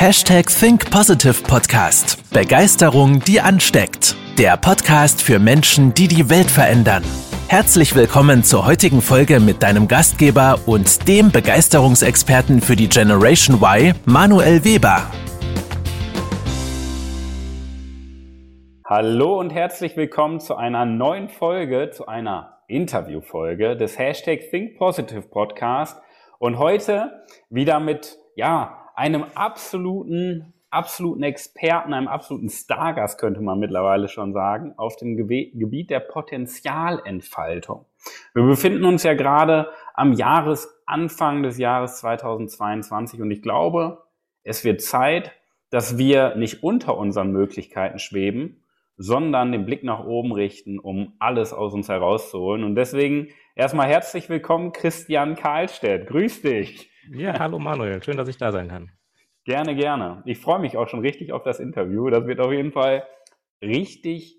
Hashtag Think Positive Podcast. Begeisterung, die ansteckt. Der Podcast für Menschen, die die Welt verändern. Herzlich willkommen zur heutigen Folge mit deinem Gastgeber und dem Begeisterungsexperten für die Generation Y, Manuel Weber. Hallo und herzlich willkommen zu einer neuen Folge, zu einer Interviewfolge des Hashtag Think Positive Podcast. Und heute wieder mit, ja, einem absoluten, absoluten Experten, einem absoluten Stargast, könnte man mittlerweile schon sagen, auf dem Gebiet der Potenzialentfaltung. Wir befinden uns ja gerade am Jahresanfang des Jahres 2022 und ich glaube, es wird Zeit, dass wir nicht unter unseren Möglichkeiten schweben, sondern den Blick nach oben richten, um alles aus uns herauszuholen. Und deswegen erstmal herzlich willkommen, Christian Karlstedt. Grüß dich. Ja, hallo Manuel, schön, dass ich da sein kann. Gerne, gerne. Ich freue mich auch schon richtig auf das Interview. Das wird auf jeden Fall richtig,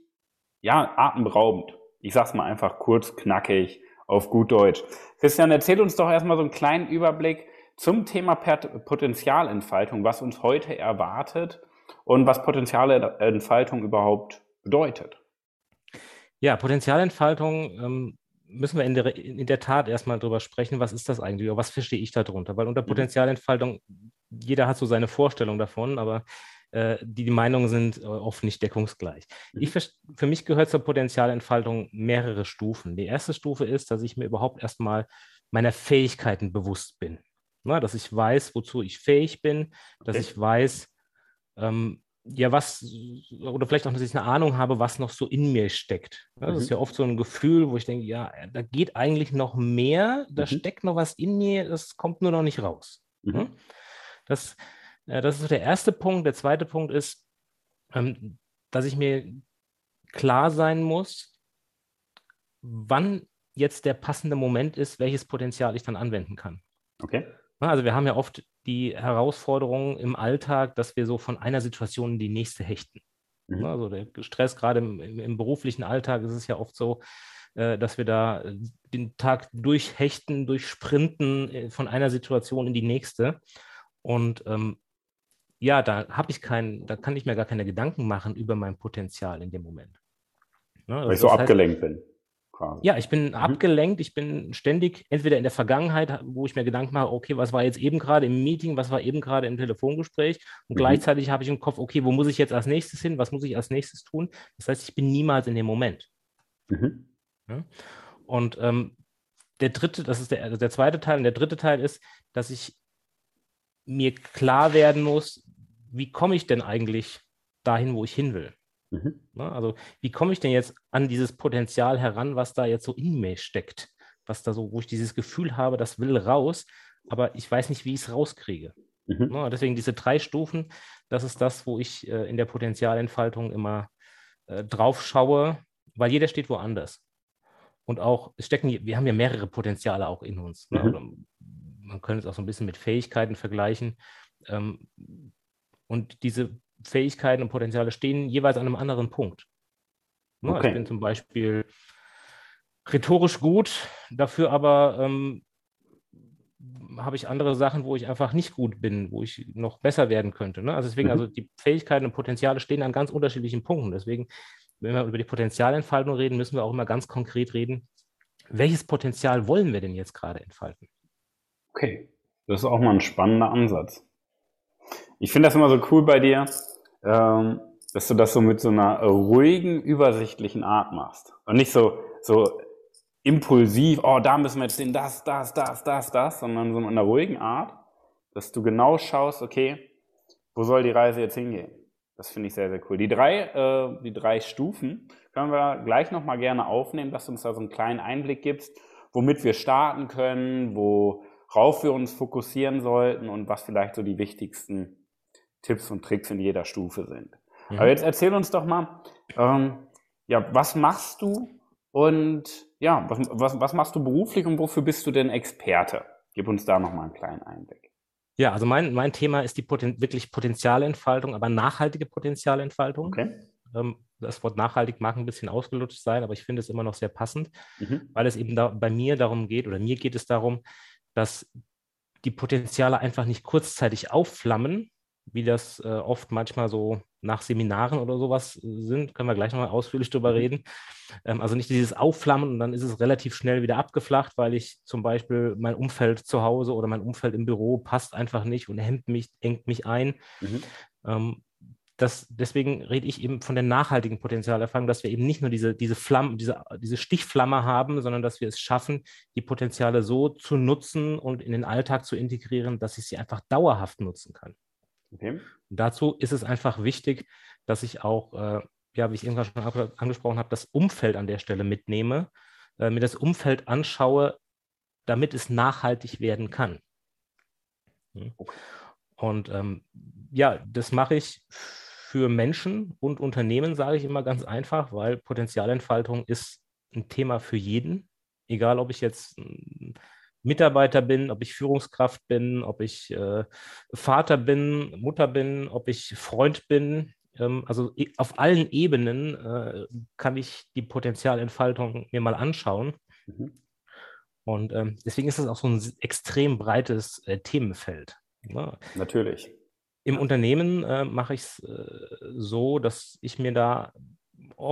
ja, atemberaubend. Ich sag's mal einfach kurz, knackig, auf gut Deutsch. Christian, erzähl uns doch erstmal so einen kleinen Überblick zum Thema Potenzialentfaltung, was uns heute erwartet und was Potenzialentfaltung überhaupt bedeutet. Ja, Potenzialentfaltung ähm, müssen wir in der, in der Tat erstmal drüber sprechen, was ist das eigentlich oder was verstehe ich darunter? Weil unter mhm. Potenzialentfaltung, jeder hat so seine Vorstellung davon, aber äh, die, die, Meinungen sind äh, oft nicht deckungsgleich. Mhm. Ich, für mich gehört zur Potenzialentfaltung mehrere Stufen. Die erste Stufe ist, dass ich mir überhaupt erstmal meiner Fähigkeiten bewusst bin. Na, dass ich weiß, wozu ich fähig bin, dass okay. ich weiß, ähm, ja, was, oder vielleicht auch, dass ich eine Ahnung habe, was noch so in mir steckt. Das mhm. ist ja oft so ein Gefühl, wo ich denke, ja, da geht eigentlich noch mehr, da mhm. steckt noch was in mir, das kommt nur noch nicht raus. Mhm. Hm? Das, äh, das ist so der erste Punkt. Der zweite Punkt ist, ähm, dass ich mir klar sein muss, wann jetzt der passende Moment ist, welches Potenzial ich dann anwenden kann. Okay. Also wir haben ja oft die Herausforderung im Alltag, dass wir so von einer Situation in die nächste hechten. Mhm. Also der Stress, gerade im, im, beruflichen Alltag, ist es ja oft so, äh, dass wir da äh, den Tag durchhechten, durchsprinten äh, von einer Situation in die nächste. Und ähm, ja, da habe ich keinen, da kann ich mir gar keine Gedanken machen über mein Potenzial in dem Moment. Ne? Also Weil ich so abgelenkt heißt, bin quasi. Ja, ich bin mhm. abgelenkt, ich bin ständig entweder in der Vergangenheit, wo ich mir Gedanken mache, okay, was war jetzt eben gerade im Meeting, was war eben gerade im Telefongespräch und mhm. gleichzeitig habe ich im Kopf, okay, wo muss ich jetzt als nächstes hin, was muss ich als nächstes tun? Das heißt, ich bin niemals in dem Moment. Mhm. Ja? Und ähm, der dritte, das ist der, also der zweite Teil und der dritte Teil ist, dass ich mir klar werden muss, wie komme ich denn eigentlich dahin, wo ich hin will? Mhm. Ne, also, wie komme ich denn jetzt an dieses Potenzial heran, was da jetzt so in mir steckt? Was da so, wo ich dieses Gefühl habe, das will raus, aber ich weiß nicht, wie ich es rauskriege. Mhm. Ne, deswegen diese drei Stufen, das ist das, wo ich äh, in der Potenzialentfaltung immer äh, drauf schaue, weil jeder steht woanders. Und auch, es stecken, wir haben ja mehrere Potenziale auch in uns. Ne? Mhm. man könnte es auch so ein bisschen mit Fähigkeiten vergleichen. Ähm, und diese Fähigkeiten und Potenziale stehen jeweils an einem anderen Punkt. Ne, okay. Ich bin zum Beispiel rhetorisch gut, dafür aber ähm, habe ich andere Sachen, wo ich einfach nicht gut bin, wo ich noch besser werden könnte. Ne? Also deswegen, mhm. also die Fähigkeiten und Potenziale stehen an ganz unterschiedlichen Punkten. Deswegen, wenn wir über die Potenzialentfaltung reden, müssen wir auch immer ganz konkret reden, welches Potenzial wollen wir denn jetzt gerade entfalten? Okay, das ist auch mal ein spannender Ansatz. Ich finde das immer so cool bei dir, ähm, dass du das so mit so einer ruhigen, übersichtlichen Art machst. Und nicht so, so impulsiv, oh, da müssen wir jetzt hin, das, das, das, das, das, sondern so mit einer ruhigen Art, dass du genau schaust, okay, wo soll die Reise jetzt hingehen? Das finde ich sehr, sehr cool. Die drei, äh, die drei Stufen können wir gleich nochmal gerne aufnehmen, dass du uns da so einen kleinen Einblick gibst, womit wir starten können, worauf wir uns fokussieren sollten und was vielleicht so die wichtigsten Tipps und Tricks in jeder Stufe sind. Mhm. Aber jetzt erzähl uns doch mal, ähm, ja, was machst du und ja, was, was, was machst du beruflich und wofür bist du denn Experte? Gib uns da nochmal einen kleinen Einblick. Ja, also mein, mein Thema ist die Poten wirklich Potenzialentfaltung, aber nachhaltige Potenzialentfaltung. Okay. Ähm, das Wort nachhaltig mag ein bisschen ausgelutscht sein, aber ich finde es immer noch sehr passend, mhm. weil es eben da, bei mir darum geht, oder mir geht es darum, dass die Potenziale einfach nicht kurzzeitig aufflammen, wie das äh, oft manchmal so nach Seminaren oder sowas sind, können wir gleich nochmal ausführlich drüber mhm. reden. Ähm, also nicht dieses Aufflammen und dann ist es relativ schnell wieder abgeflacht, weil ich zum Beispiel mein Umfeld zu Hause oder mein Umfeld im Büro passt einfach nicht und hemmt mich, engt mich ein. Mhm. Ähm, das, deswegen rede ich eben von der nachhaltigen Potenzialerfahrung, dass wir eben nicht nur diese, diese Flamme, diese, diese Stichflamme haben, sondern dass wir es schaffen, die Potenziale so zu nutzen und in den Alltag zu integrieren, dass ich sie einfach dauerhaft nutzen kann. Okay. dazu ist es einfach wichtig, dass ich auch, äh, ja, wie ich irgendwann schon angesprochen habe, das Umfeld an der Stelle mitnehme, äh, mir das Umfeld anschaue, damit es nachhaltig werden kann. Hm. Und ähm, ja, das mache ich für Menschen und Unternehmen, sage ich immer ganz einfach, weil Potenzialentfaltung ist ein Thema für jeden, egal ob ich jetzt Mitarbeiter bin, ob ich Führungskraft bin, ob ich äh, Vater bin, Mutter bin, ob ich Freund bin. Ähm, also auf allen Ebenen äh, kann ich die Potenzialentfaltung mir mal anschauen. Mhm. Und ähm, deswegen ist es auch so ein extrem breites äh, Themenfeld. Ne? Natürlich. Im Unternehmen äh, mache ich es äh, so, dass ich mir da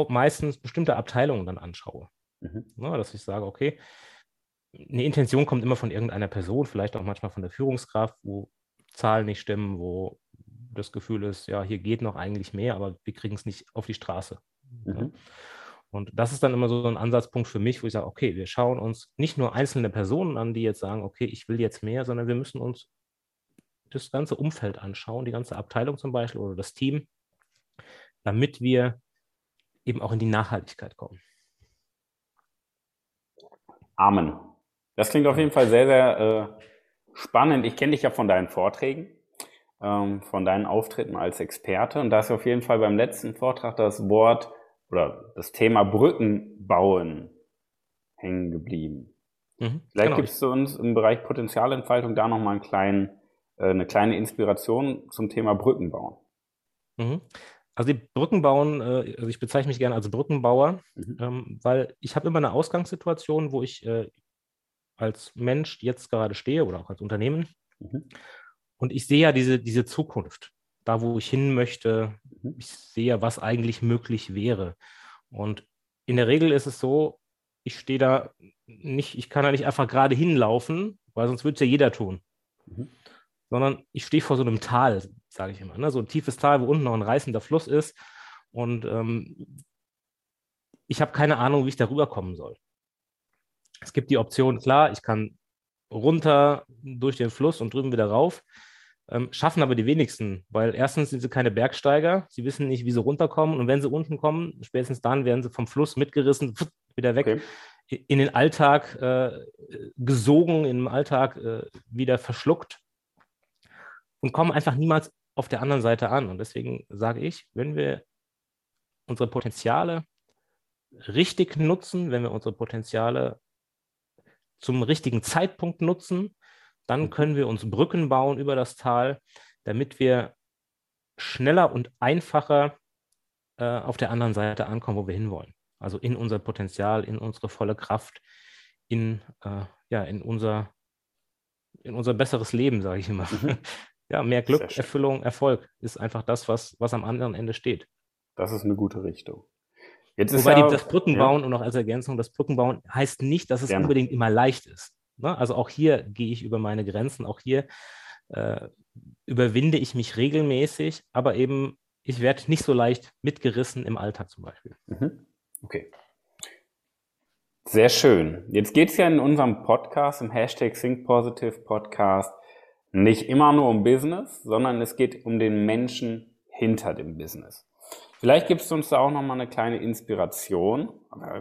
meistens bestimmte Abteilungen dann anschaue. Mhm. Na, dass ich sage, okay, eine Intention kommt immer von irgendeiner Person, vielleicht auch manchmal von der Führungskraft, wo Zahlen nicht stimmen, wo das Gefühl ist, ja, hier geht noch eigentlich mehr, aber wir kriegen es nicht auf die Straße. Mhm. Ja. Und das ist dann immer so ein Ansatzpunkt für mich, wo ich sage, okay, wir schauen uns nicht nur einzelne Personen an, die jetzt sagen, okay, ich will jetzt mehr, sondern wir müssen uns das ganze Umfeld anschauen, die ganze Abteilung zum Beispiel oder das Team, damit wir eben auch in die Nachhaltigkeit kommen. Amen. Das klingt auf jeden Fall sehr, sehr äh, spannend. Ich kenne dich ja von deinen Vorträgen, ähm, von deinen Auftritten als Experte. Und da ist auf jeden Fall beim letzten Vortrag das Wort oder das Thema Brücken bauen hängen geblieben. Mhm, Vielleicht genau. gibst du uns im Bereich Potenzialentfaltung da nochmal einen kleinen äh, eine kleine Inspiration zum Thema Brücken bauen. Mhm. Also die Brücken bauen, äh, also ich bezeichne mich gerne als Brückenbauer, mhm. Ähm, weil ich habe immer eine Ausgangssituation, wo ich äh, als Mensch jetzt gerade stehe oder auch als Unternehmen mhm. und ich sehe ja diese, diese Zukunft, da wo ich hin möchte, mhm. ich sehe, was eigentlich möglich wäre. Und in der Regel ist es so, ich stehe da nicht, ich kann da nicht einfach gerade hinlaufen, weil sonst würde es ja jeder tun. Mhm sondern ich stehe vor so einem Tal, sage ich immer. Ne? So ein tiefes Tal, wo unten noch ein reißender Fluss ist. Und ähm, ich habe keine Ahnung, wie ich darüber kommen soll. Es gibt die Option, klar, ich kann runter durch den Fluss und drüben wieder rauf. Ähm, schaffen aber die wenigsten, weil erstens sind sie keine Bergsteiger, sie wissen nicht, wie sie runterkommen und wenn sie unten kommen, spätestens dann werden sie vom Fluss mitgerissen, wieder weg, okay. in den Alltag äh, gesogen, im Alltag äh, wieder verschluckt und kommen einfach niemals auf der anderen Seite an. Und deswegen sage ich, wenn wir unsere Potenziale richtig nutzen, wenn wir unsere Potenziale zum richtigen Zeitpunkt nutzen, dann mhm. können wir uns Brücken bauen über das Tal, damit wir schneller und einfacher äh, auf der anderen Seite ankommen, wo wir hinwollen. Also in unser Potenzial, in unsere volle Kraft, in, äh, ja, in, unser, in unser besseres Leben, sage ich immer. Mhm. ja, mehr Glück, Erfüllung, Erfolg ist einfach das, was, was am anderen Ende steht. Das ist eine gute Richtung. Jetzt Wobei ja, das Brückenbauen ja. und noch als Ergänzung, das Brückenbauen heißt nicht, dass es Gerne. unbedingt immer leicht ist. Ne? Also auch hier gehe ich über meine Grenzen, auch hier äh, überwinde ich mich regelmäßig, aber eben ich werde nicht so leicht mitgerissen im Alltag zum Beispiel. Mhm. Okay. Sehr schön. Jetzt geht es ja in unserem Podcast, im Hashtag Think Positive Podcast, nicht immer nur um Business, sondern es geht um den Menschen hinter dem Business. Vielleicht gibst du uns da auch nochmal eine kleine Inspiration.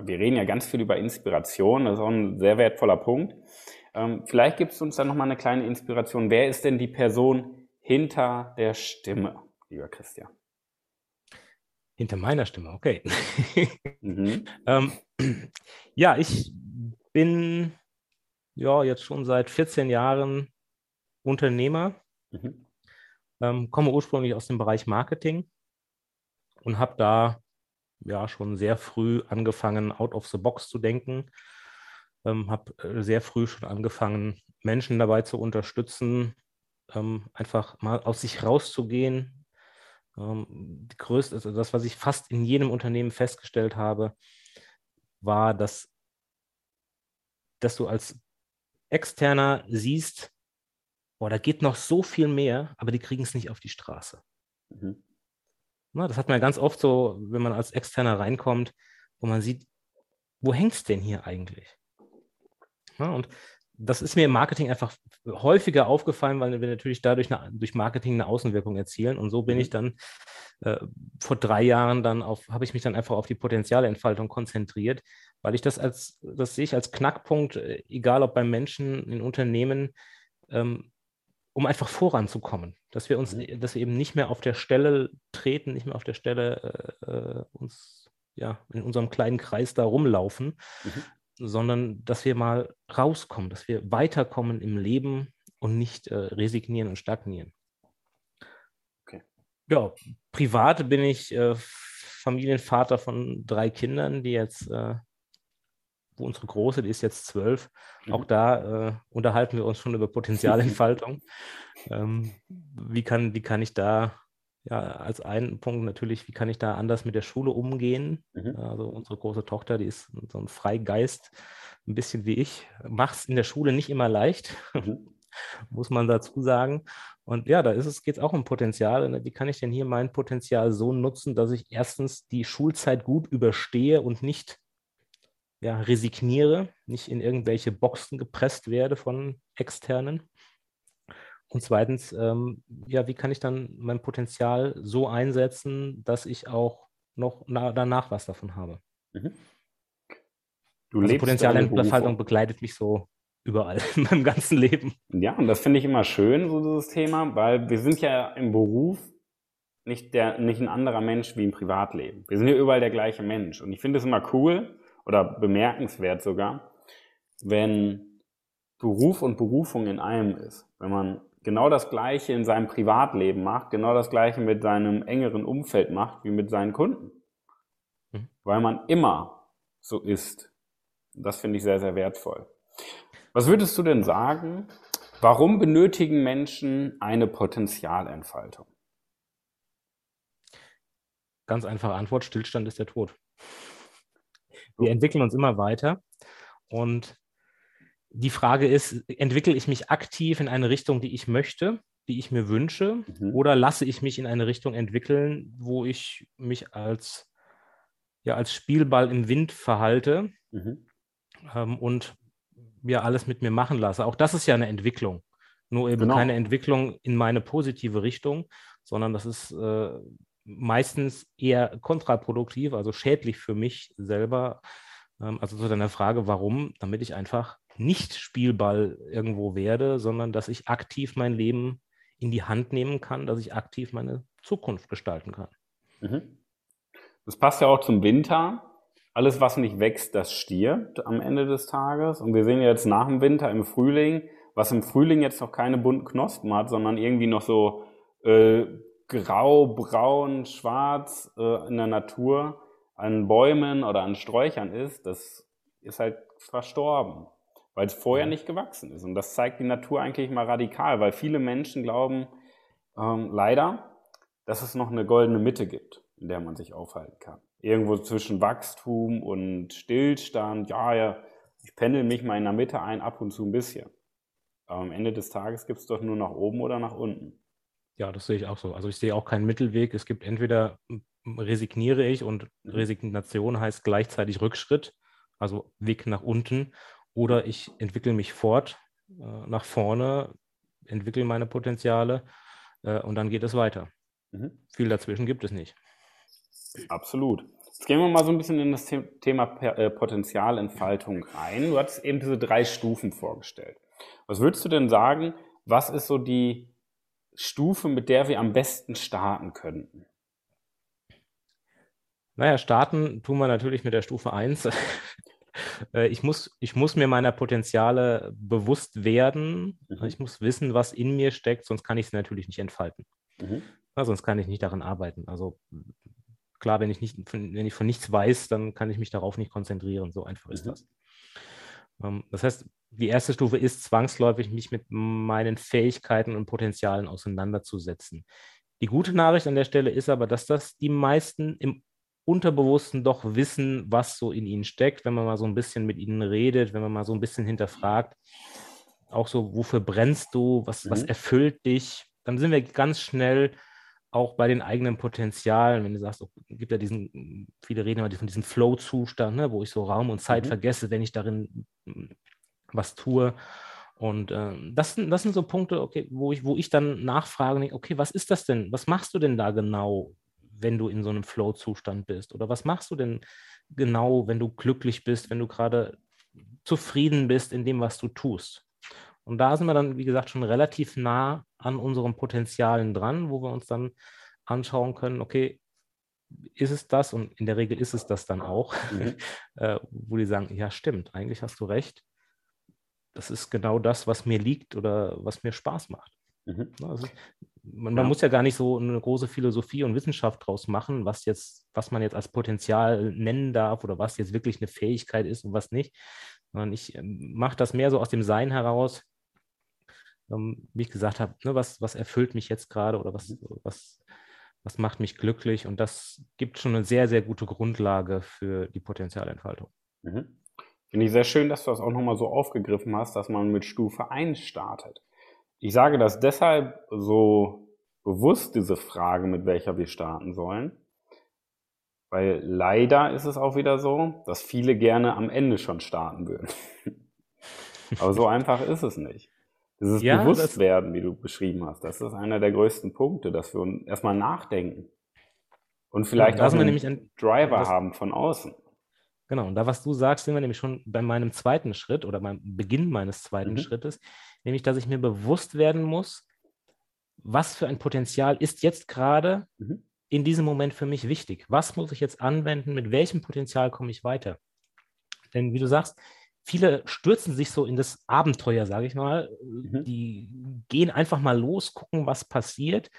Wir reden ja ganz viel über Inspiration, das ist auch ein sehr wertvoller Punkt. Ähm, vielleicht gibst du uns da nochmal eine kleine Inspiration. Wer ist denn die Person hinter der Stimme, lieber Christian? Hinter meiner Stimme, okay. Mhm. ähm, ja, ich bin ja jetzt schon seit 14 Jahren Unternehmer, mhm. ähm, komme ursprünglich aus dem Bereich Marketing und habe da ja schon sehr früh angefangen, out of the box zu denken. Ähm, habe äh, sehr früh schon angefangen, Menschen dabei zu unterstützen, ähm, einfach mal aus sich rauszugehen. Ähm, größte, also das, was ich fast in jedem Unternehmen festgestellt habe, war, dass, dass du als Externer siehst, boah, da geht noch so viel mehr, aber die kriegen es nicht auf die Straße. Mhm. Na, das hat man ja ganz oft so, wenn man als Externer reinkommt, wo man sieht, wo hängt es denn hier eigentlich? Ja, und das ist mir im Marketing einfach häufiger aufgefallen, weil wir natürlich dadurch eine, durch Marketing eine Außenwirkung erzielen. Und so bin mhm. ich dann äh, vor drei Jahren dann auf, habe ich mich dann einfach auf die Potenzialentfaltung konzentriert, weil ich das als, das sehe ich als Knackpunkt, äh, egal ob beim Menschen, in Unternehmen, ähm, um einfach voranzukommen, dass wir uns, mhm. dass wir eben nicht mehr auf der Stelle treten, nicht mehr auf der Stelle äh, äh uns ja in unserem kleinen Kreis da rumlaufen, mhm sondern dass wir mal rauskommen, dass wir weiterkommen im Leben und nicht äh, resignieren und stagnieren. Okay. Ja, privat bin ich äh, Familienvater von drei Kindern, die jetzt, äh, unsere Große, die ist jetzt zwölf, mhm. auch da äh, unterhalten wir uns schon über Potenzialentfaltung. ähm, wie, kann, wie kann ich da ja, als einen Punkt natürlich, wie kann ich da anders mit der Schule umgehen? Mhm. Also unsere große Tochter, die ist so ein Freigeist, ein bisschen wie ich, macht es in der Schule nicht immer leicht, mhm. muss man dazu sagen. Und ja, da ist es, geht es auch um Potenzial. Ne? Wie kann ich denn hier mein Potenzial so nutzen, dass ich erstens die Schulzeit gut überstehe und nicht ja, resigniere, nicht in irgendwelche Boxen gepresst werde von externen. Und zweitens, ähm, ja, wie kann ich dann mein Potenzial so einsetzen, dass ich auch noch na, danach was davon habe? Mhm. Du also Potenzialentfaltung begleitet mich so überall in meinem ganzen Leben. Ja, und das finde ich immer schön, so dieses Thema, weil wir sind ja im Beruf nicht, der, nicht ein anderer Mensch wie im Privatleben. Wir sind ja überall der gleiche Mensch. Und ich finde es immer cool oder bemerkenswert sogar, wenn Beruf und Berufung in einem ist. Wenn man genau das Gleiche in seinem Privatleben macht, genau das Gleiche mit seinem engeren Umfeld macht, wie mit seinen Kunden. Mhm. Weil man immer so ist. Das finde ich sehr, sehr wertvoll. Was würdest du denn sagen, warum benötigen Menschen eine Potenzialentfaltung? Ganz einfache Antwort, Stillstand ist der Tod. Wir entwickeln uns immer weiter und die Frage ist, entwickle ich mich aktiv in eine Richtung, die ich möchte, die ich mir wünsche, mhm. oder lasse ich mich in eine Richtung entwickeln, wo ich mich als, ja, als Spielball im Wind verhalte mhm. ähm, und ja alles mit mir machen lasse. Auch das ist ja eine Entwicklung. Nur eben genau. keine Entwicklung in meine positive Richtung, sondern das ist äh, meistens eher kontraproduktiv, also schädlich für mich selber. Ähm, also zu deiner Frage, warum? Damit ich einfach nicht Spielball irgendwo werde, sondern dass ich aktiv mein Leben in die Hand nehmen kann, dass ich aktiv meine Zukunft gestalten kann. Mhm. Das passt ja auch zum Winter. Alles, was nicht wächst, das stirbt am Ende des Tages. Und wir sehen jetzt nach dem Winter im Frühling, was im Frühling jetzt noch keine bunten Knospen hat, sondern irgendwie noch so äh, grau, braun, schwarz äh, in der Natur an Bäumen oder an Sträuchern ist, das ist halt verstorben weil es vorher nicht gewachsen ist. Und das zeigt die Natur eigentlich mal radikal, weil viele Menschen glauben ähm, leider, dass es noch eine goldene Mitte gibt, in der man sich aufhalten kann. Irgendwo zwischen Wachstum und Stillstand, ja, ja, ich pendel mich mal in der Mitte ein, ab und zu ein bisschen. Aber am Ende des Tages gibt es doch nur nach oben oder nach unten. Ja, das sehe ich auch so. Also ich sehe auch keinen Mittelweg. Es gibt entweder resigniere ich und mhm. Resignation heißt gleichzeitig Rückschritt, also Weg nach unten, oder ich entwickle mich fort äh, nach vorne, entwickle meine Potenziale äh, und dann geht es weiter. Mhm. Viel dazwischen gibt es nicht. Absolut. Jetzt gehen wir mal so ein bisschen in das Thema äh, Potenzialentfaltung rein. Du hattest eben diese drei Stufen vorgestellt. Was würdest du denn sagen, was ist so die Stufe, mit der wir am besten starten könnten? Naja, starten tun wir natürlich mit der Stufe 1. Äh, ich, muss, ich muss mir meiner Potenziale bewusst werden. Mhm. Ich muss wissen, was in mir steckt, sonst kann ich es natürlich nicht entfalten. Mhm. Ja, sonst kann ich nicht daran arbeiten. Also klar, wenn ich, nicht, wenn ich von nichts weiß, dann kann ich mich darauf nicht konzentrieren. So einfach ist mhm. das. Ähm, das heißt, die erste Stufe ist zwangsläufig, mich mit meinen Fähigkeiten und Potenzialen auseinanderzusetzen. Die gute Nachricht an der Stelle ist aber, dass das die meisten im Unterbewussten doch wissen, was so in ihnen steckt, wenn man mal so ein bisschen mit ihnen redet, wenn man mal so ein bisschen hinterfragt. Auch so, wofür brennst du, was, mhm. was erfüllt dich? Dann sind wir ganz schnell auch bei den eigenen Potenzialen, wenn du sagst, es oh, gibt ja diesen, viele reden immer von diesem Flow-Zustand, ne, wo ich so Raum und Zeit mhm. vergesse, wenn ich darin was tue. Und äh, das, sind, das sind so Punkte, okay, wo ich, wo ich dann nachfrage, okay, was ist das denn? Was machst du denn da genau, wenn du in so einem Flow-Zustand bist? Oder was machst du denn genau, wenn du glücklich bist, wenn du gerade zufrieden bist in dem, was du tust? Und da sind wir dann, wie gesagt, schon relativ nah an unseren Potenzialen dran, wo wir uns dann anschauen können, okay, ist es das? Und in der Regel ist es das dann auch, mhm. äh, wo die sagen, ja, stimmt, eigentlich hast du recht. Das ist genau das, was mir liegt oder was mir Spaß macht. Mhm. Also, man, man ja. muss ja gar nicht so eine große Philosophie und Wissenschaft draus machen, was jetzt, was man jetzt als Potenzial nennen darf oder was jetzt wirklich eine Fähigkeit ist und was nicht. Sondern ich ähm, mache das mehr so aus dem Sein heraus, ähm, wie ich gesagt habe, ne, was, was erfüllt mich jetzt gerade oder was, was, was macht mich glücklich? Und das gibt schon eine sehr, sehr gute Grundlage für die Potenzialentfaltung. Mhm. Finde ich sehr schön, dass du das auch nochmal so aufgegriffen hast, dass man mit Stufe 1 startet. Ich sage das deshalb so bewusst, diese Frage, mit welcher wir starten sollen, weil leider ist es auch wieder so, dass viele gerne am Ende schon starten würden. Aber so einfach ist es nicht. Dieses ja, Bewusstwerden, wie du beschrieben hast, das ist einer der größten Punkte, dass wir erstmal nachdenken und vielleicht ja, auch einen ein, Driver haben von außen. Genau, und da, was du sagst, sind wir nämlich schon bei meinem zweiten Schritt oder beim Beginn meines zweiten mhm. Schrittes, nämlich, dass ich mir bewusst werden muss, was für ein Potenzial ist jetzt gerade mhm. in diesem Moment für mich wichtig? Was muss ich jetzt anwenden? Mit welchem Potenzial komme ich weiter? Denn wie du sagst, viele stürzen sich so in das Abenteuer, sage ich mal. Mhm. Die gehen einfach mal los, gucken, was passiert,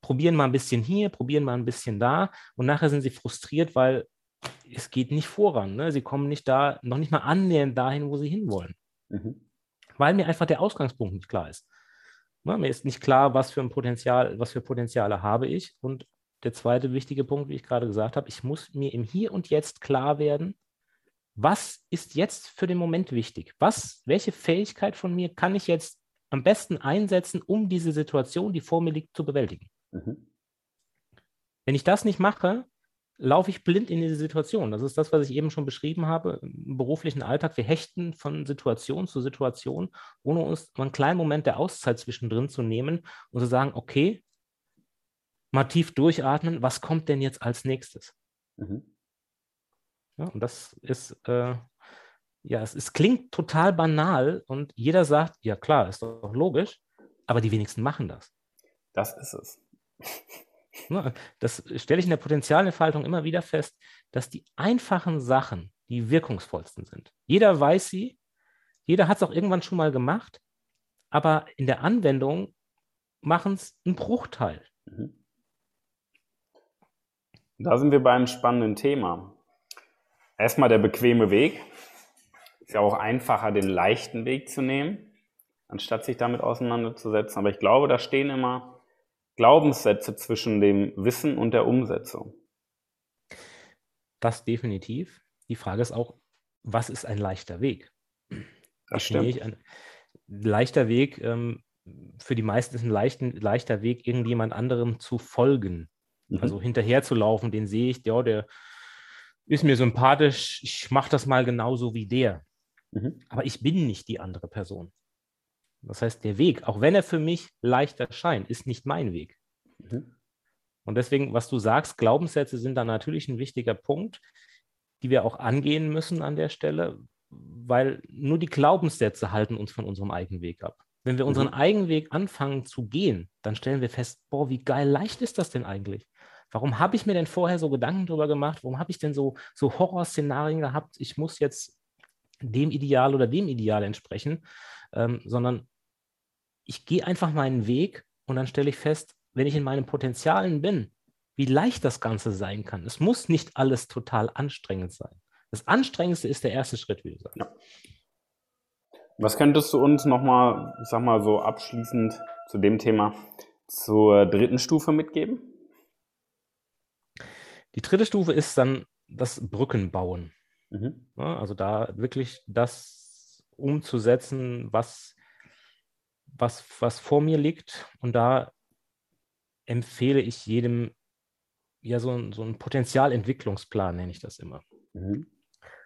probieren mal ein bisschen hier, probieren mal ein bisschen da und nachher sind sie frustriert, weil es geht nicht voran. Ne? Sie kommen nicht da, noch nicht mal annähernd dahin, wo sie hinwollen. Mhm. Weil mir einfach der Ausgangspunkt nicht klar ist. Ne? Mir ist nicht klar, was für ein Potenzial, was für Potenziale habe ich. Und der zweite wichtige Punkt, wie ich gerade gesagt habe, ich muss mir im Hier und Jetzt klar werden, was ist jetzt für den Moment wichtig? Was, welche Fähigkeit von mir kann ich jetzt am besten einsetzen, um diese Situation, die vor mir liegt, zu bewältigen? Mhm. Wenn ich das nicht mache, laufe ich blind in diese Situation. Das ist das, was ich eben schon beschrieben habe im beruflichen Alltag. Wir hechten von Situation zu Situation, ohne uns einen kleinen Moment der Auszeit zwischendrin zu nehmen und zu sagen, okay, mal tief durchatmen, was kommt denn jetzt als nächstes? Mhm. Ja, und das ist, äh, ja, es, es klingt total banal und jeder sagt, ja klar, ist doch logisch, aber die wenigsten machen das. Das ist es. Das stelle ich in der Potenzialentfaltung immer wieder fest, dass die einfachen Sachen die wirkungsvollsten sind. Jeder weiß sie, jeder hat es auch irgendwann schon mal gemacht, aber in der Anwendung machen es einen Bruchteil. Mhm. Da sind wir bei einem spannenden Thema. Erstmal der bequeme Weg. Ist ja auch einfacher, den leichten Weg zu nehmen, anstatt sich damit auseinanderzusetzen. Aber ich glaube, da stehen immer Glaubenssätze zwischen dem Wissen und der Umsetzung. Das definitiv. Die Frage ist auch, was ist ein leichter Weg? Das stimmt. Ein leichter Weg, ähm, für die meisten ist ein leichten, leichter Weg, irgendjemand anderem zu folgen. Mhm. Also hinterher zu laufen, den sehe ich, ja, der ist mir sympathisch, ich mache das mal genauso wie der. Mhm. Aber ich bin nicht die andere Person. Das heißt, der Weg, auch wenn er für mich leicht erscheint, ist nicht mein Weg. Mhm. Und deswegen, was du sagst, Glaubenssätze sind da natürlich ein wichtiger Punkt, die wir auch angehen müssen an der Stelle, weil nur die Glaubenssätze halten uns von unserem eigenen Weg ab. Wenn wir unseren mhm. eigenen Weg anfangen zu gehen, dann stellen wir fest, boah, wie geil leicht ist das denn eigentlich? Warum habe ich mir denn vorher so Gedanken darüber gemacht? Warum habe ich denn so, so Horrorszenarien gehabt? Ich muss jetzt dem Ideal oder dem Ideal entsprechen, ähm, sondern ich gehe einfach meinen Weg und dann stelle ich fest, wenn ich in meinen Potenzialen bin, wie leicht das Ganze sein kann. Es muss nicht alles total anstrengend sein. Das Anstrengendste ist der erste Schritt, wie du sagst. Ja. Was könntest du uns nochmal, ich sag mal so abschließend zu dem Thema zur dritten Stufe mitgeben? Die dritte Stufe ist dann das Brückenbauen. Mhm. also da wirklich das umzusetzen, was, was, was vor mir liegt. Und da empfehle ich jedem ja so, so einen Potenzialentwicklungsplan, nenne ich das immer. Mhm.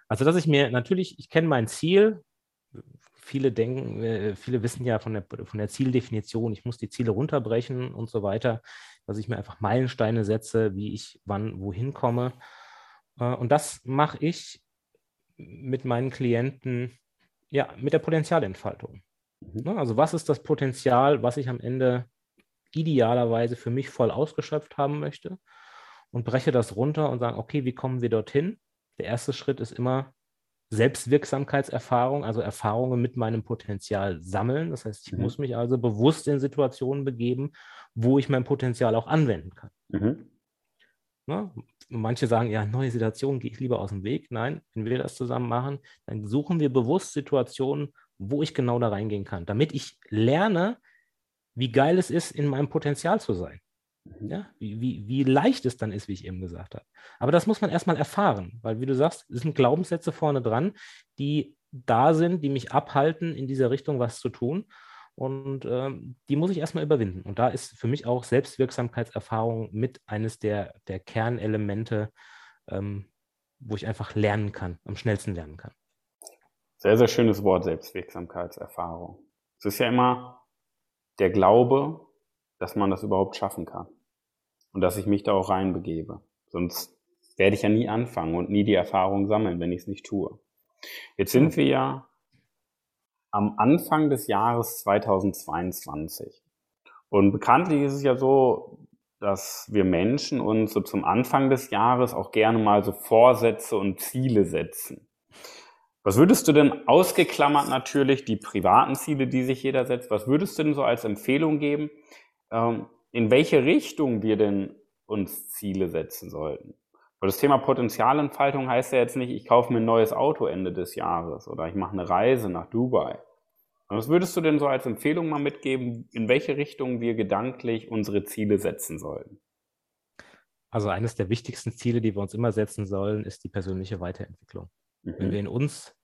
Also, dass ich mir natürlich, ich kenne mein Ziel. Viele denken, äh, viele wissen ja von der, von der Zieldefinition, ich muss die Ziele runterbrechen und so weiter, dass ich mir einfach Meilensteine setze, wie ich wann wohin komme. Äh, und das mache ich mit meinen Klienten, ja, mit der Potenzialentfaltung. Also was ist das Potenzial, was ich am Ende idealerweise für mich voll ausgeschöpft haben möchte und breche das runter und sage, okay, wie kommen wir dorthin? Der erste Schritt ist immer Selbstwirksamkeitserfahrung, also Erfahrungen mit meinem Potenzial sammeln. Das heißt, ich mhm. muss mich also bewusst in Situationen begeben, wo ich mein Potenzial auch anwenden kann. Mhm. Ne? Manche sagen, ja, neue Situationen gehe ich lieber aus dem Weg. Nein, wenn wir das zusammen machen, dann suchen wir bewusst Situationen, wo ich genau da reingehen kann, damit ich lerne, wie geil es ist, in meinem Potenzial zu sein. Mhm. Ja, wie, wie, wie leicht es dann ist, wie ich eben gesagt habe. Aber das muss man erstmal erfahren, weil, wie du sagst, es sind Glaubenssätze vorne dran, die da sind, die mich abhalten, in dieser Richtung was zu tun. Und ähm, die muss ich erstmal überwinden. Und da ist für mich auch Selbstwirksamkeitserfahrung mit eines der, der Kernelemente, ähm, wo ich einfach lernen kann, am schnellsten lernen kann. Sehr, sehr schönes Wort, Selbstwirksamkeitserfahrung. Es ist ja immer der Glaube, dass man das überhaupt schaffen kann. Und dass ich mich da auch reinbegebe. Sonst werde ich ja nie anfangen und nie die Erfahrung sammeln, wenn ich es nicht tue. Jetzt sind wir ja am Anfang des Jahres 2022. Und bekanntlich ist es ja so, dass wir Menschen uns so zum Anfang des Jahres auch gerne mal so Vorsätze und Ziele setzen. Was würdest du denn ausgeklammert natürlich die privaten Ziele, die sich jeder setzt, was würdest du denn so als Empfehlung geben, ähm, in welche Richtung wir denn uns Ziele setzen sollten? Weil das Thema Potenzialentfaltung heißt ja jetzt nicht, ich kaufe mir ein neues Auto Ende des Jahres oder ich mache eine Reise nach Dubai. Was würdest du denn so als Empfehlung mal mitgeben, in welche Richtung wir gedanklich unsere Ziele setzen sollten? Also eines der wichtigsten Ziele, die wir uns immer setzen sollen, ist die persönliche Weiterentwicklung. Mhm. Wenn wir in uns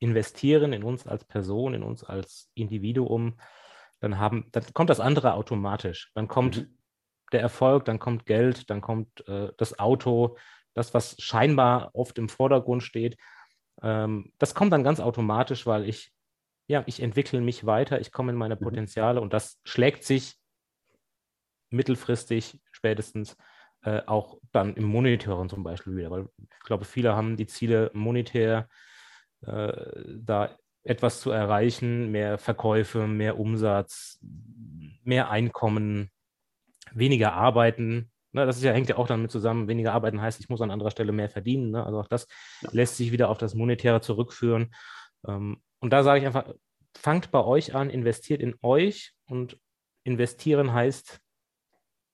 investieren, in uns als Person, in uns als Individuum, dann haben, dann kommt das andere automatisch. Dann kommt mhm. der Erfolg, dann kommt Geld, dann kommt äh, das Auto, das, was scheinbar oft im Vordergrund steht. Ähm, das kommt dann ganz automatisch, weil ich, ja, ich entwickle mich weiter, ich komme in meine mhm. Potenziale und das schlägt sich mittelfristig spätestens äh, auch dann im Monetären zum Beispiel wieder, weil ich glaube, viele haben die Ziele monetär äh, da etwas zu erreichen, mehr Verkäufe, mehr Umsatz, mehr Einkommen, weniger arbeiten. Ne, das ja, hängt ja auch damit zusammen. Weniger arbeiten heißt, ich muss an anderer Stelle mehr verdienen. Ne? Also auch das ja. lässt sich wieder auf das Monetäre zurückführen. Ähm, und da sage ich einfach, fangt bei euch an, investiert in euch und investieren heißt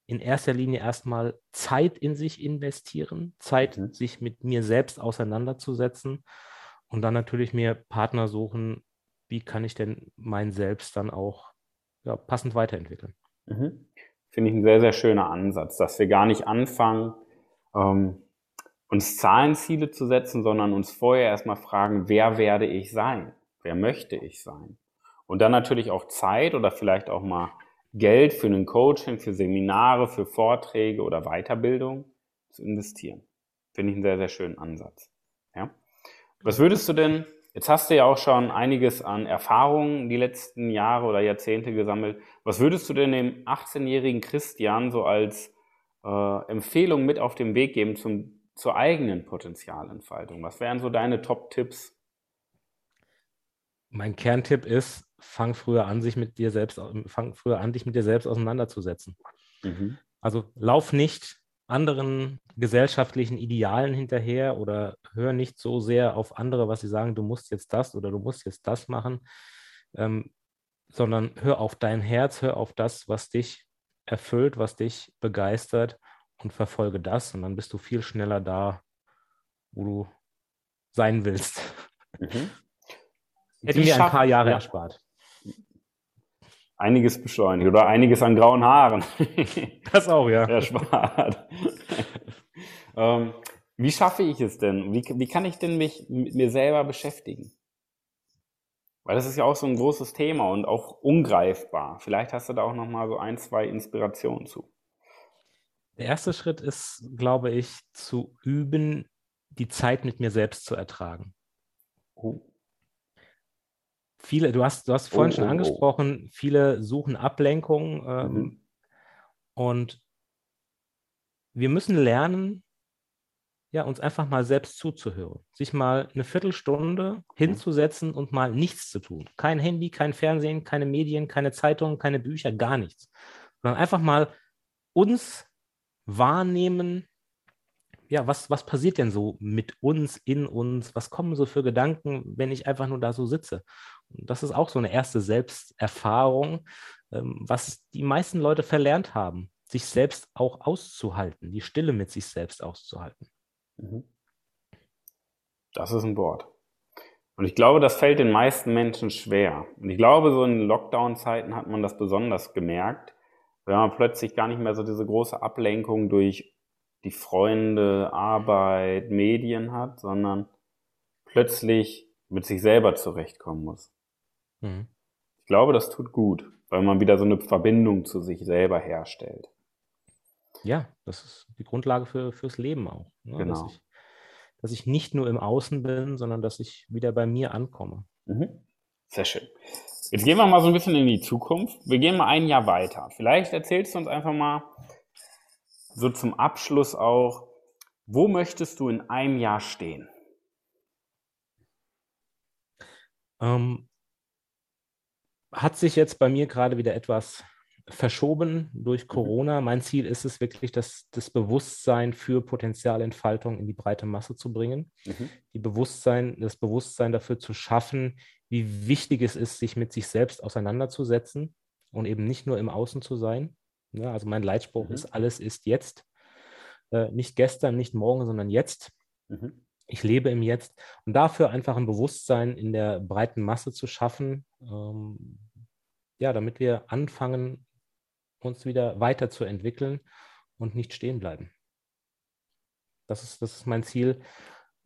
in erster Linie erstmal Zeit in sich investieren, Zeit, mhm. sich mit mir selbst auseinanderzusetzen und dann natürlich mir Partner suchen, wie kann ich denn mein Selbst dann auch ja, passend weiterentwickeln. Mhm. Finde ich ein sehr, sehr schöner Ansatz, dass wir gar nicht anfangen, ähm, uns Zahlenziele zu setzen, sondern uns vorher erstmal fragen, wer werde ich sein? Wer möchte ich sein? Und dann natürlich auch Zeit oder vielleicht auch mal Geld für ein Coaching, für Seminare, für Vorträge oder Weiterbildung zu investieren. Finde ich einen sehr, sehr schönen Ansatz. Ja? Was würdest du denn, jetzt hast du ja auch schon einiges an Erfahrungen die letzten Jahre oder Jahrzehnte gesammelt, was würdest du denn dem 18-jährigen Christian so als äh, Empfehlung mit auf den Weg geben zum, zur eigenen Potenzialentfaltung? Was wären so deine Top-Tipps? Mein Kerntipp ist, fang früher an, sich mit dir selbst, fang früher an, dich mit dir selbst auseinanderzusetzen. Mhm. Also lauf nicht anderen gesellschaftlichen Idealen hinterher oder hör nicht so sehr auf andere, was sie sagen, du musst jetzt das oder du musst jetzt das machen, ähm, sondern hör auf dein Herz, hör auf das, was dich erfüllt, was dich begeistert und verfolge das und dann bist du viel schneller da, wo du sein willst. Mhm. Hätte mir ein paar Jahre ja. erspart. Einiges beschleunigt oder einiges an grauen Haaren. Das auch, ja. Erspart. ähm, wie schaffe ich es denn? Wie, wie kann ich denn mich mit mir selber beschäftigen? Weil das ist ja auch so ein großes Thema und auch ungreifbar. Vielleicht hast du da auch noch mal so ein, zwei Inspirationen zu. Der erste Schritt ist, glaube ich, zu üben, die Zeit mit mir selbst zu ertragen. Oh. Viele, du hast, du hast vorhin oh, schon oh, oh. angesprochen, viele suchen Ablenkung ähm, mhm. und wir müssen lernen, ja, uns einfach mal selbst zuzuhören. Sich mal eine Viertelstunde hinzusetzen und mal nichts zu tun. Kein Handy, kein Fernsehen, keine Medien, keine Zeitungen, keine Bücher, gar nichts. Sondern einfach mal uns wahrnehmen, ja, was, was passiert denn so mit uns, in uns? Was kommen so für Gedanken, wenn ich einfach nur da so sitze? Und das ist auch so eine erste Selbsterfahrung, ähm, was die meisten Leute verlernt haben, sich selbst auch auszuhalten, die Stille mit sich selbst auszuhalten. Mhm. Das ist ein Wort. Und ich glaube, das fällt den meisten Menschen schwer. Und ich glaube, so in Lockdown-Zeiten hat man das besonders gemerkt, wenn man plötzlich gar nicht mehr so diese große Ablenkung durch die Freunde, Arbeit, Medien hat, sondern plötzlich mit sich selber zurechtkommen muss. Mhm. Ich glaube, das tut gut, weil man wieder so eine Verbindung zu sich selber herstellt. Ja, das ist die Grundlage für, fürs Leben auch. Ne? Genau. Dass ich, dass ich nicht nur im Außen bin, sondern dass ich wieder bei mir ankomme. Mhm. Sehr schön. Jetzt gehen wir mal so ein bisschen in die Zukunft. Wir gehen mal ein Jahr weiter. Vielleicht erzählst du uns einfach mal so zum Abschluss auch, wo möchtest du in einem Jahr stehen? Ähm, hat sich jetzt bei mir gerade wieder etwas verschoben durch mhm. Corona. Mein Ziel ist es wirklich, das, das Bewusstsein für Potenzialentfaltung in die breite Masse zu bringen. Mhm. Die Bewusstsein, das Bewusstsein dafür zu schaffen, wie wichtig es ist, sich mit sich selbst auseinanderzusetzen und eben nicht nur im Außen zu sein. Ja, also mein Leitspruch mhm. ist, alles ist jetzt. Äh, nicht gestern, nicht morgen, sondern jetzt. Mhm. Ich lebe im Jetzt. Und dafür einfach ein Bewusstsein in der breiten Masse zu schaffen, ähm, ja, damit wir anfangen, uns wieder weiterzuentwickeln und nicht stehen bleiben. Das ist, das ist mein Ziel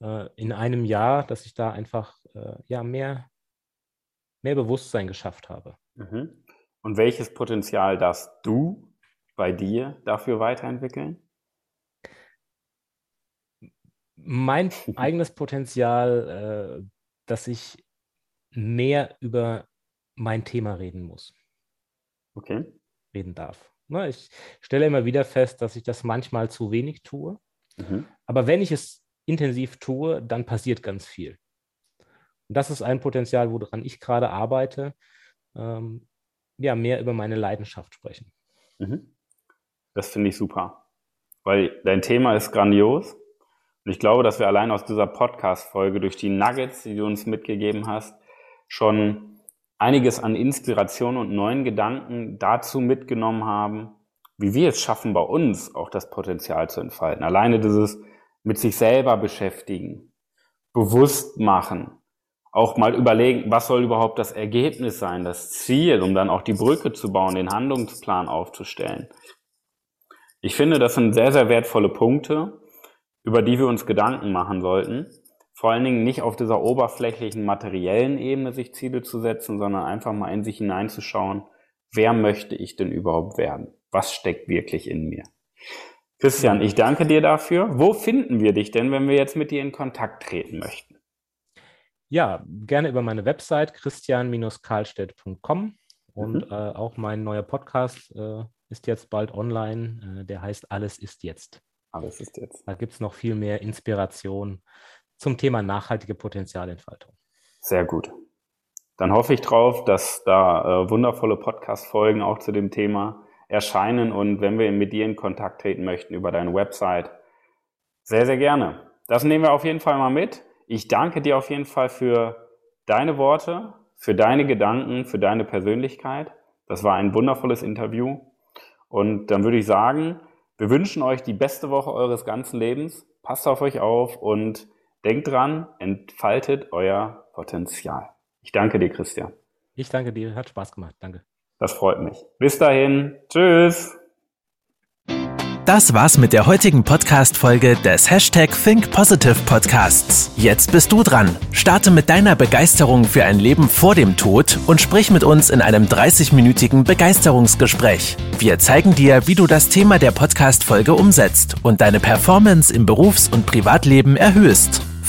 äh, in einem Jahr, dass ich da einfach äh, ja, mehr, mehr Bewusstsein geschafft habe. Mhm. Und welches Potenzial darfst du bei dir dafür weiterentwickeln? Mein eigenes Potenzial, äh, dass ich mehr über mein Thema reden muss. Okay reden darf. Ne, ich stelle immer wieder fest, dass ich das manchmal zu wenig tue. Mhm. Aber wenn ich es intensiv tue, dann passiert ganz viel. Und das ist ein Potenzial, woran ich gerade arbeite, ähm, ja, mehr über meine Leidenschaft sprechen. Mhm. Das finde ich super, weil dein Thema ist grandios. Und ich glaube, dass wir allein aus dieser Podcast-Folge durch die Nuggets, die du uns mitgegeben hast, schon einiges an Inspiration und neuen Gedanken dazu mitgenommen haben, wie wir es schaffen, bei uns auch das Potenzial zu entfalten. Alleine dieses mit sich selber beschäftigen, bewusst machen, auch mal überlegen, was soll überhaupt das Ergebnis sein, das Ziel, um dann auch die Brücke zu bauen, den Handlungsplan aufzustellen. Ich finde, das sind sehr, sehr wertvolle Punkte, über die wir uns Gedanken machen sollten vor allen Dingen nicht auf dieser oberflächlichen materiellen Ebene sich Ziele zu setzen, sondern einfach mal in sich hineinzuschauen, wer möchte ich denn überhaupt werden? Was steckt wirklich in mir? Christian, ich danke dir dafür. Wo finden wir dich denn, wenn wir jetzt mit dir in Kontakt treten möchten? Ja, gerne über meine Website christian-karlstedt.com und mhm. äh, auch mein neuer Podcast äh, ist jetzt bald online. Äh, der heißt Alles ist jetzt. Alles ist jetzt. Da gibt es noch viel mehr Inspiration zum Thema nachhaltige Potenzialentfaltung. Sehr gut. Dann hoffe ich drauf, dass da äh, wundervolle Podcast-Folgen auch zu dem Thema erscheinen und wenn wir mit dir in Kontakt treten möchten über deine Website, sehr, sehr gerne. Das nehmen wir auf jeden Fall mal mit. Ich danke dir auf jeden Fall für deine Worte, für deine Gedanken, für deine Persönlichkeit. Das war ein wundervolles Interview. Und dann würde ich sagen, wir wünschen euch die beste Woche eures ganzen Lebens. Passt auf euch auf und Denkt dran, entfaltet euer Potenzial. Ich danke dir, Christian. Ich danke dir, hat Spaß gemacht. Danke. Das freut mich. Bis dahin. Tschüss. Das war's mit der heutigen Podcast-Folge des Hashtag Think Positive Podcasts. Jetzt bist du dran. Starte mit deiner Begeisterung für ein Leben vor dem Tod und sprich mit uns in einem 30-minütigen Begeisterungsgespräch. Wir zeigen dir, wie du das Thema der Podcast-Folge umsetzt und deine Performance im Berufs- und Privatleben erhöhst.